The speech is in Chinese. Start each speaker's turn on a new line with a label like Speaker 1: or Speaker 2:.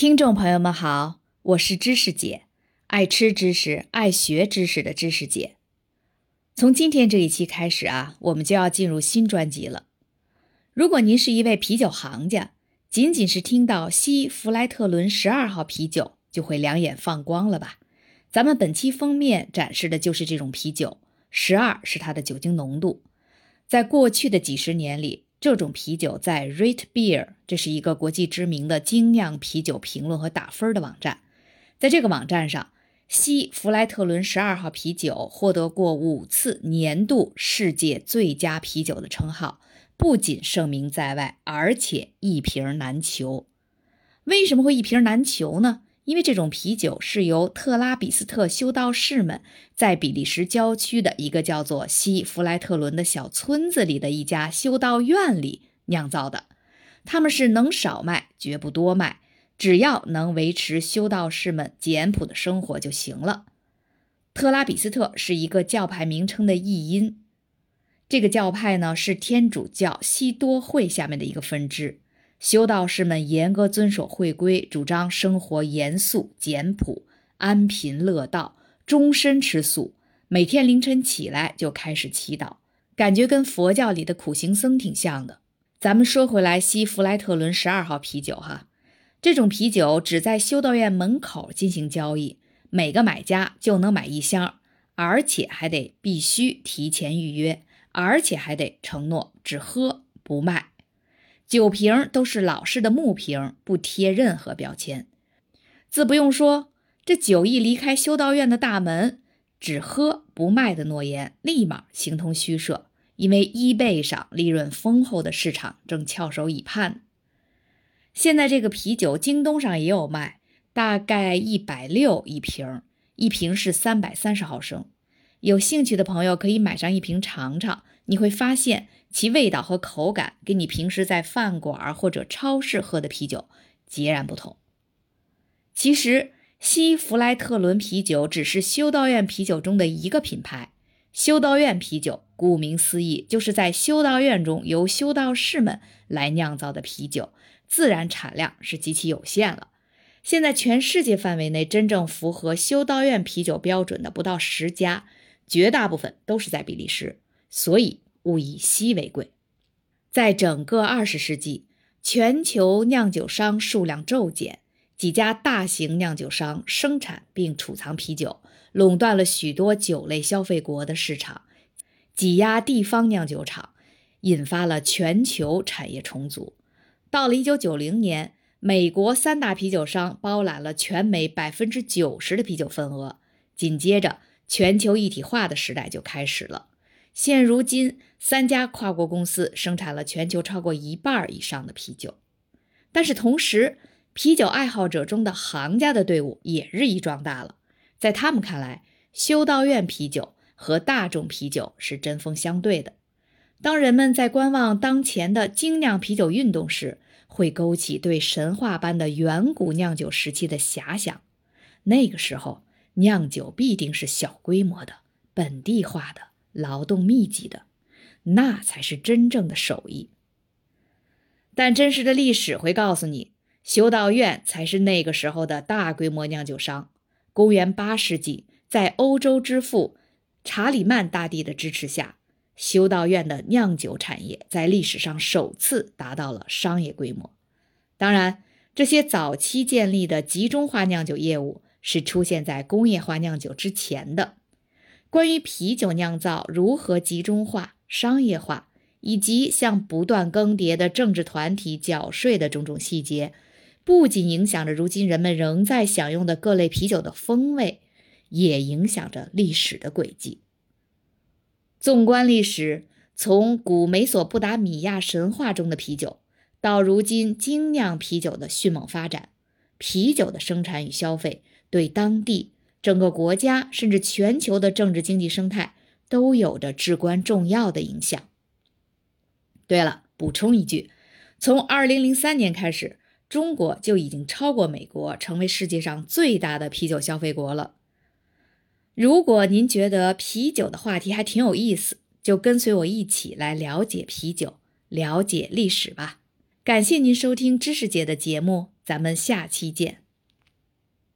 Speaker 1: 听众朋友们好，我是知识姐，爱吃知识、爱学知识的知识姐。从今天这一期开始啊，我们就要进入新专辑了。如果您是一位啤酒行家，仅仅是听到西弗莱特伦十二号啤酒，就会两眼放光了吧？咱们本期封面展示的就是这种啤酒，十二是它的酒精浓度。在过去的几十年里，这种啤酒在 Rate Beer，这是一个国际知名的精酿啤酒评论和打分的网站。在这个网站上，西弗莱特伦十二号啤酒获得过五次年度世界最佳啤酒的称号，不仅盛名在外，而且一瓶难求。为什么会一瓶难求呢？因为这种啤酒是由特拉比斯特修道士们在比利时郊区的一个叫做西弗莱特伦的小村子里的一家修道院里酿造的。他们是能少卖绝不多卖，只要能维持修道士们简朴的生活就行了。特拉比斯特是一个教派名称的译音，这个教派呢是天主教西多会下面的一个分支。修道士们严格遵守会规，主张生活严肃简朴、安贫乐道，终身吃素。每天凌晨起来就开始祈祷，感觉跟佛教里的苦行僧挺像的。咱们说回来，西弗莱特伦十二号啤酒哈，这种啤酒只在修道院门口进行交易，每个买家就能买一箱，而且还得必须提前预约，而且还得承诺只喝不卖。酒瓶都是老式的木瓶，不贴任何标签。自不用说，这酒一离开修道院的大门，只喝不卖的诺言立马形同虚设。因为 eBay 上利润丰厚的市场正翘首以盼。现在这个啤酒，京东上也有卖，大概一百六一瓶，一瓶是三百三十毫升。有兴趣的朋友可以买上一瓶尝尝，你会发现。其味道和口感跟你平时在饭馆或者超市喝的啤酒截然不同。其实，西弗莱特伦啤酒只是修道院啤酒中的一个品牌。修道院啤酒顾名思义，就是在修道院中由修道士们来酿造的啤酒，自然产量是极其有限了。现在全世界范围内真正符合修道院啤酒标准的不到十家，绝大部分都是在比利时。所以。物以稀为贵，在整个二十世纪，全球酿酒商数量骤减，几家大型酿酒商生产并储藏啤酒，垄断了许多酒类消费国的市场，挤压地方酿酒厂，引发了全球产业重组。到了一九九零年，美国三大啤酒商包揽了全美百分之九十的啤酒份额，紧接着，全球一体化的时代就开始了。现如今，三家跨国公司生产了全球超过一半以上的啤酒，但是同时，啤酒爱好者中的行家的队伍也日益壮大了。在他们看来，修道院啤酒和大众啤酒是针锋相对的。当人们在观望当前的精酿啤酒运动时，会勾起对神话般的远古酿酒时期的遐想。那个时候，酿酒必定是小规模的、本地化的。劳动密集的，那才是真正的手艺。但真实的历史会告诉你，修道院才是那个时候的大规模酿酒商。公元八世纪，在欧洲之父查理曼大帝的支持下，修道院的酿酒产业在历史上首次达到了商业规模。当然，这些早期建立的集中化酿酒业务是出现在工业化酿酒之前的。关于啤酒酿造如何集中化、商业化，以及向不断更迭的政治团体缴税的种种细节，不仅影响着如今人们仍在享用的各类啤酒的风味，也影响着历史的轨迹。纵观历史，从古美索不达米亚神话中的啤酒，到如今精酿啤酒的迅猛发展，啤酒的生产与消费对当地。整个国家甚至全球的政治经济生态都有着至关重要的影响。对了，补充一句，从2003年开始，中国就已经超过美国，成为世界上最大的啤酒消费国了。如果您觉得啤酒的话题还挺有意思，就跟随我一起来了解啤酒，了解历史吧。感谢您收听知识姐的节目。咱们下期见。